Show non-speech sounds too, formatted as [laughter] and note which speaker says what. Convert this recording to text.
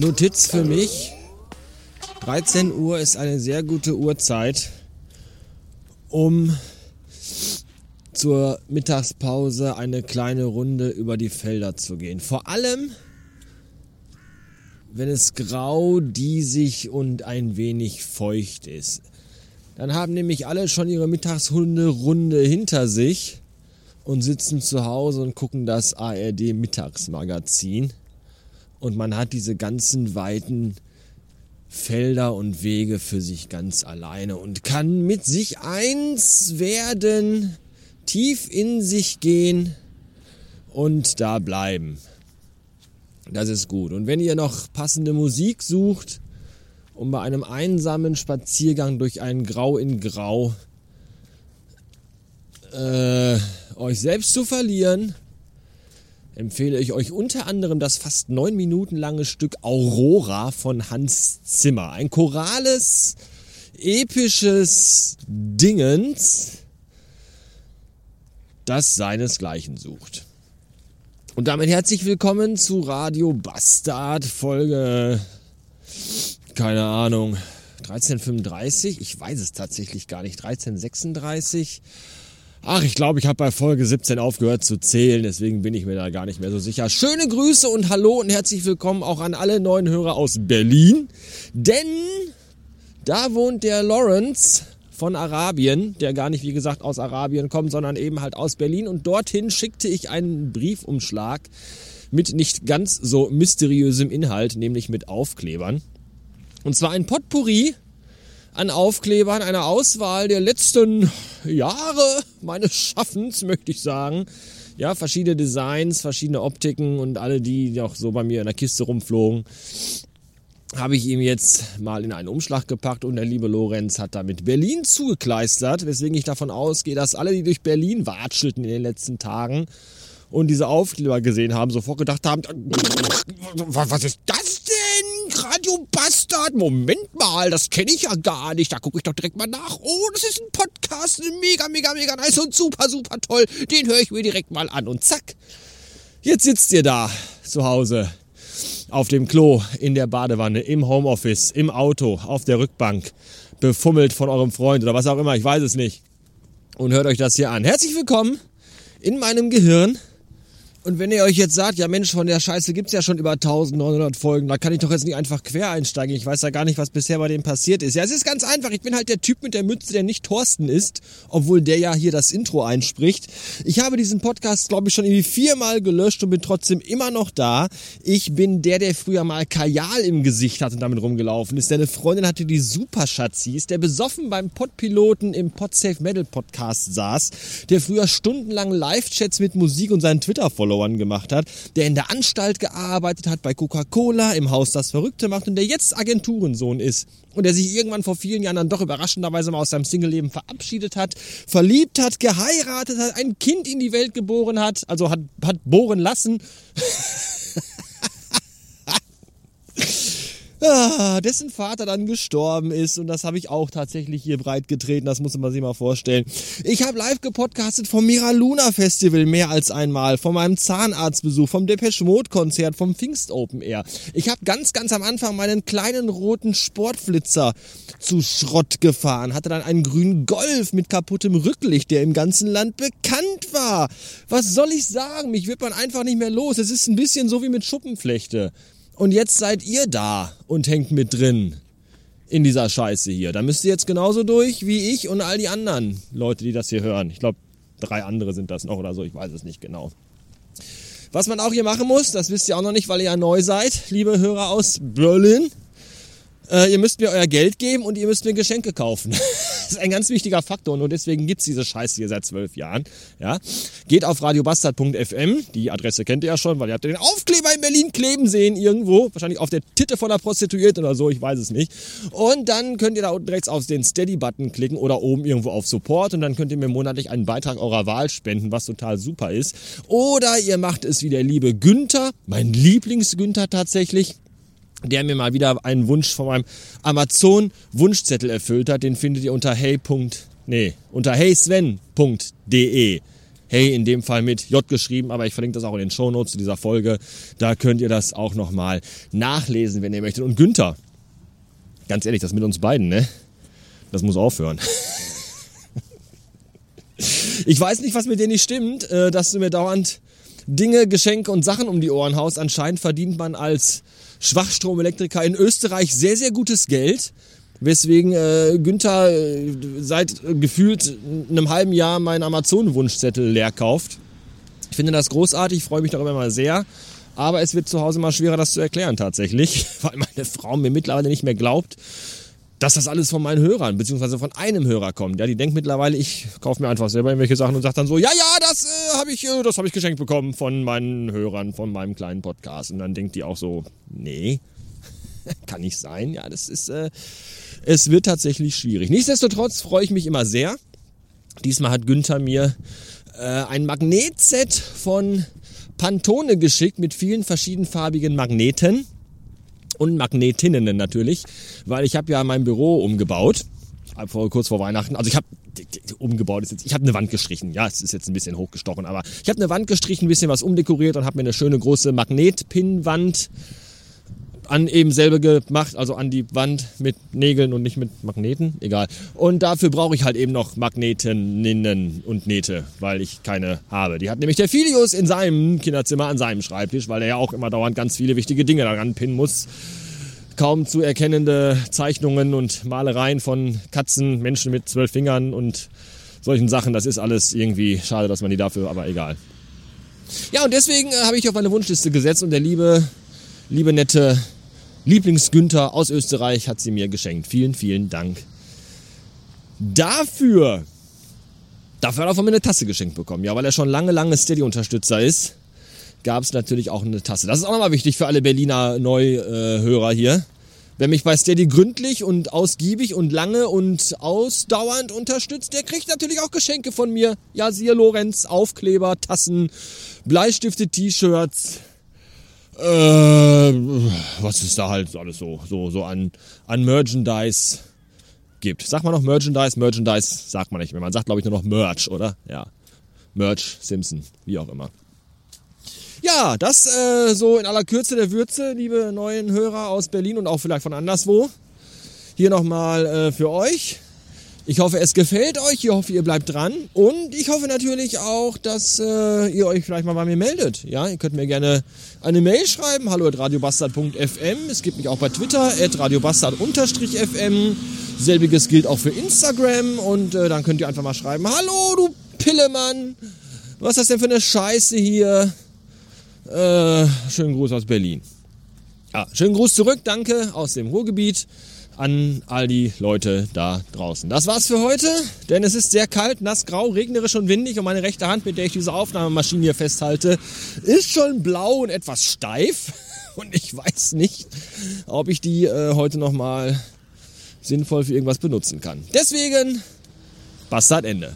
Speaker 1: Notiz für mich. 13 Uhr ist eine sehr gute Uhrzeit, um zur Mittagspause eine kleine Runde über die Felder zu gehen. Vor allem, wenn es grau, diesig und ein wenig feucht ist. Dann haben nämlich alle schon ihre Mittagshunde-Runde hinter sich und sitzen zu Hause und gucken das ARD Mittagsmagazin. Und man hat diese ganzen weiten Felder und Wege für sich ganz alleine und kann mit sich eins werden, tief in sich gehen und da bleiben. Das ist gut. Und wenn ihr noch passende Musik sucht, um bei einem einsamen Spaziergang durch ein Grau in Grau äh, euch selbst zu verlieren, empfehle ich euch unter anderem das fast neun Minuten lange Stück Aurora von Hans Zimmer. Ein chorales, episches Dingens, das seinesgleichen sucht. Und damit herzlich willkommen zu Radio Bastard Folge, keine Ahnung, 1335. Ich weiß es tatsächlich gar nicht. 1336. Ach, ich glaube, ich habe bei Folge 17 aufgehört zu zählen, deswegen bin ich mir da gar nicht mehr so sicher. Schöne Grüße und hallo und herzlich willkommen auch an alle neuen Hörer aus Berlin. Denn da wohnt der Lawrence von Arabien, der gar nicht, wie gesagt, aus Arabien kommt, sondern eben halt aus Berlin. Und dorthin schickte ich einen Briefumschlag mit nicht ganz so mysteriösem Inhalt, nämlich mit Aufklebern. Und zwar ein Potpourri an Aufklebern, einer Auswahl der letzten Jahre meines Schaffens, möchte ich sagen. Ja, verschiedene Designs, verschiedene Optiken und alle, die noch so bei mir in der Kiste rumflogen, habe ich ihm jetzt mal in einen Umschlag gepackt und der liebe Lorenz hat damit Berlin zugekleistert, weswegen ich davon ausgehe, dass alle, die durch Berlin watschelten in den letzten Tagen und diese Aufkleber gesehen haben, sofort gedacht haben, was ist das? Bastard? Moment mal, das kenne ich ja gar nicht. Da gucke ich doch direkt mal nach. Oh, das ist ein Podcast, mega, mega, mega nice und super, super toll. Den höre ich mir direkt mal an und zack. Jetzt sitzt ihr da zu Hause auf dem Klo, in der Badewanne, im Homeoffice, im Auto, auf der Rückbank, befummelt von eurem Freund oder was auch immer, ich weiß es nicht. Und hört euch das hier an. Herzlich willkommen in meinem Gehirn und wenn ihr euch jetzt sagt, ja Mensch, von der Scheiße gibt's ja schon über 1900 Folgen, da kann ich doch jetzt nicht einfach quer einsteigen. Ich weiß ja gar nicht, was bisher bei dem passiert ist. Ja, es ist ganz einfach. Ich bin halt der Typ mit der Mütze, der nicht Thorsten ist, obwohl der ja hier das Intro einspricht. Ich habe diesen Podcast, glaube ich, schon irgendwie viermal gelöscht und bin trotzdem immer noch da. Ich bin der, der früher mal Kajal im Gesicht hatte und damit rumgelaufen ist. Deine Freundin hatte die Superschatzis, der besoffen beim Podpiloten im Podsafe Metal Podcast saß, der früher stundenlang Live-Chats mit Musik und seinen Twitter-Followern Followern gemacht hat, der in der Anstalt gearbeitet hat, bei Coca-Cola, im Haus das Verrückte macht und der jetzt Agenturensohn ist und der sich irgendwann vor vielen Jahren dann doch überraschenderweise mal aus seinem Single-Leben verabschiedet hat, verliebt hat, geheiratet hat, ein Kind in die Welt geboren hat, also hat, hat bohren lassen. [laughs] ah, dessen Vater dann gestorben ist und das habe ich auch tatsächlich hier breit getreten, das muss man sich mal vorstellen. Ich habe live gepodcastet vom Mira Luna Festival mehr als einmal, von meinem Zahnarztbesuch, vom Depeche Mode Konzert, vom Pfingst Open Air. Ich habe ganz, ganz am Anfang meinen kleinen roten Sportflitzer zu Schrott gefahren, hatte dann einen grünen Golf mit kaputtem Rücklicht, der im ganzen Land bekannt war. Was soll ich sagen? Mich wird man einfach nicht mehr los. Es ist ein bisschen so wie mit Schuppenflechte. Und jetzt seid ihr da und hängt mit drin in dieser Scheiße hier. Da müsst ihr jetzt genauso durch wie ich und all die anderen Leute, die das hier hören. Ich glaube, drei andere sind das noch oder so, ich weiß es nicht genau. Was man auch hier machen muss, das wisst ihr auch noch nicht, weil ihr ja neu seid, liebe Hörer aus Berlin. Äh, ihr müsst mir euer Geld geben und ihr müsst mir Geschenke kaufen. [laughs] das ist ein ganz wichtiger Faktor und deswegen gibt's diese Scheiße hier seit zwölf Jahren. Ja? Geht auf radiobastard.fm, die Adresse kennt ihr ja schon, weil ihr habt den Aufkleber in Berlin kleben sehen irgendwo, wahrscheinlich auf der Titte von der Prostituierten oder so, ich weiß es nicht. Und dann könnt ihr da unten rechts auf den Steady-Button klicken oder oben irgendwo auf Support und dann könnt ihr mir monatlich einen Beitrag eurer Wahl spenden, was total super ist. Oder ihr macht es wie der liebe Günther, mein Lieblings-Günther tatsächlich der mir mal wieder einen Wunsch von meinem Amazon Wunschzettel erfüllt hat. Den findet ihr unter hey. Nee, unter heysven.de. Hey in dem Fall mit J geschrieben, aber ich verlinke das auch in den Shownotes zu dieser Folge. Da könnt ihr das auch nochmal nachlesen, wenn ihr möchtet. Und Günther, ganz ehrlich, das mit uns beiden, ne? Das muss aufhören. [laughs] ich weiß nicht, was mit dir nicht stimmt, äh, dass du mir dauernd Dinge, Geschenke und Sachen um die Ohren haust. Anscheinend verdient man als Schwachstromelektriker in Österreich sehr, sehr gutes Geld. Weswegen äh, Günther äh, seit äh, gefühlt einem halben Jahr meinen Amazon-Wunschzettel leer kauft. Ich finde das großartig, freue mich darüber mal sehr. Aber es wird zu Hause mal schwerer, das zu erklären tatsächlich, [laughs] weil meine Frau mir mittlerweile nicht mehr glaubt, dass das alles von meinen Hörern, beziehungsweise von einem Hörer kommt. Ja, die denkt mittlerweile, ich kaufe mir einfach selber irgendwelche Sachen und sagt dann so, ja, ja, das äh, habe ich, äh, habe ich geschenkt bekommen von meinen Hörern, von meinem kleinen Podcast. Und dann denkt die auch so, nee, [laughs] kann nicht sein. Ja, das ist, äh, es wird tatsächlich schwierig. Nichtsdestotrotz freue ich mich immer sehr. Diesmal hat Günther mir äh, ein Magnetset von Pantone geschickt mit vielen verschiedenfarbigen Magneten und Magnetinnen natürlich, weil ich habe ja mein Büro umgebaut kurz vor Weihnachten. Also ich habe umgebaut ist jetzt, ich habe eine Wand gestrichen. Ja, es ist jetzt ein bisschen hochgestochen, aber ich habe eine Wand gestrichen, ein bisschen was umdekoriert und habe mir eine schöne große Magnetpinwand an eben selbe gemacht, also an die Wand mit Nägeln und nicht mit Magneten, egal. Und dafür brauche ich halt eben noch Magnetinnen und Nähte, weil ich keine habe. Die hat nämlich der Filius in seinem Kinderzimmer an seinem Schreibtisch, weil er ja auch immer dauernd ganz viele wichtige Dinge daran pinnen muss. Kaum zu erkennende Zeichnungen und Malereien von Katzen, Menschen mit zwölf Fingern und solchen Sachen. Das ist alles irgendwie schade, dass man die dafür, aber egal. Ja, und deswegen äh, habe ich auf meine Wunschliste gesetzt und der liebe, liebe nette Lieblingsgünther aus Österreich hat sie mir geschenkt. Vielen, vielen Dank dafür. Dafür hat er von mir eine Tasse geschenkt bekommen. Ja, weil er schon lange, lange Steady-Unterstützer ist, gab es natürlich auch eine Tasse. Das ist auch nochmal wichtig für alle Berliner Neuhörer hier. Wer mich bei Steady gründlich und ausgiebig und lange und ausdauernd unterstützt, der kriegt natürlich auch Geschenke von mir. Ja, siehe Lorenz, Aufkleber, Tassen, Bleistifte, T-Shirts, äh, was ist da halt alles so, so, so an, an Merchandise gibt. Sagt man noch Merchandise? Merchandise sagt man nicht mehr. Man sagt, glaube ich, nur noch Merch, oder? Ja. Merch, Simpson, wie auch immer. Ja, das äh, so in aller Kürze der Würze, liebe neuen Hörer aus Berlin und auch vielleicht von anderswo. Hier nochmal äh, für euch. Ich hoffe, es gefällt euch. Ich hoffe, ihr bleibt dran. Und ich hoffe natürlich auch, dass äh, ihr euch vielleicht mal bei mir meldet. Ja, ihr könnt mir gerne eine Mail schreiben. Hallo at radiobastard.fm. Es gibt mich auch bei Twitter at radiobastard-fm. Selbiges gilt auch für Instagram. Und äh, dann könnt ihr einfach mal schreiben. Hallo, du Pillemann. Was ist das denn für eine Scheiße hier? Äh, schönen Gruß aus Berlin. Ja, schönen Gruß zurück. Danke aus dem Ruhrgebiet an all die Leute da draußen. Das war's für heute, denn es ist sehr kalt, nass, grau, regnerisch und windig und meine rechte Hand, mit der ich diese Aufnahmemaschine hier festhalte, ist schon blau und etwas steif [laughs] und ich weiß nicht, ob ich die äh, heute nochmal sinnvoll für irgendwas benutzen kann. Deswegen, Bastard Ende.